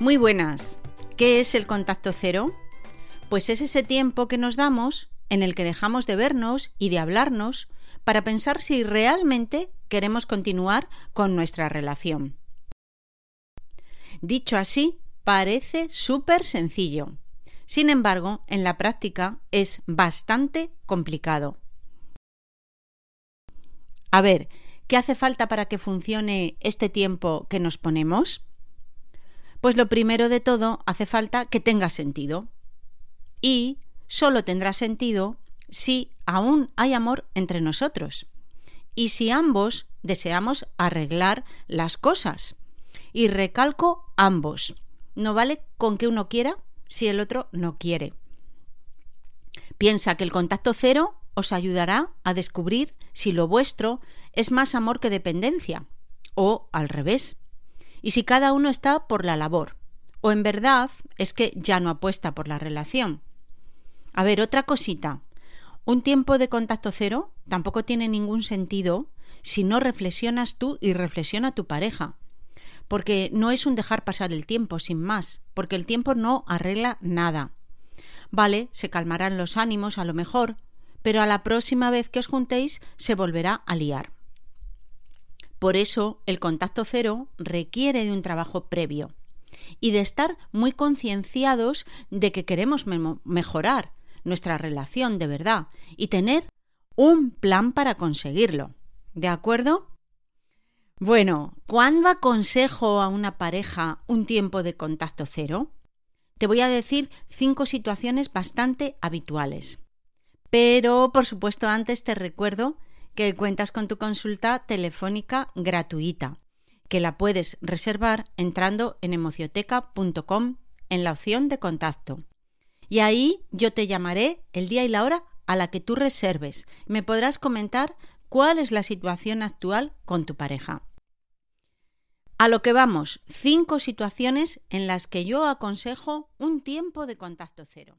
Muy buenas. ¿Qué es el contacto cero? Pues es ese tiempo que nos damos en el que dejamos de vernos y de hablarnos para pensar si realmente queremos continuar con nuestra relación. Dicho así, parece súper sencillo. Sin embargo, en la práctica es bastante complicado. A ver, ¿qué hace falta para que funcione este tiempo que nos ponemos? Pues lo primero de todo, hace falta que tenga sentido. Y solo tendrá sentido si aún hay amor entre nosotros. Y si ambos deseamos arreglar las cosas. Y recalco ambos. No vale con que uno quiera si el otro no quiere. Piensa que el contacto cero os ayudará a descubrir si lo vuestro es más amor que dependencia, o al revés y si cada uno está por la labor, o en verdad es que ya no apuesta por la relación. A ver, otra cosita. Un tiempo de contacto cero tampoco tiene ningún sentido si no reflexionas tú y reflexiona tu pareja. Porque no es un dejar pasar el tiempo, sin más, porque el tiempo no arregla nada. Vale, se calmarán los ánimos a lo mejor, pero a la próxima vez que os juntéis se volverá a liar. Por eso, el contacto cero requiere de un trabajo previo y de estar muy concienciados de que queremos mejorar nuestra relación de verdad y tener un plan para conseguirlo. ¿De acuerdo? Bueno, ¿cuándo aconsejo a una pareja un tiempo de contacto cero? Te voy a decir cinco situaciones bastante habituales. Pero, por supuesto, antes te recuerdo que cuentas con tu consulta telefónica gratuita, que la puedes reservar entrando en emocioteca.com en la opción de contacto. Y ahí yo te llamaré el día y la hora a la que tú reserves. Me podrás comentar cuál es la situación actual con tu pareja. A lo que vamos, cinco situaciones en las que yo aconsejo un tiempo de contacto cero.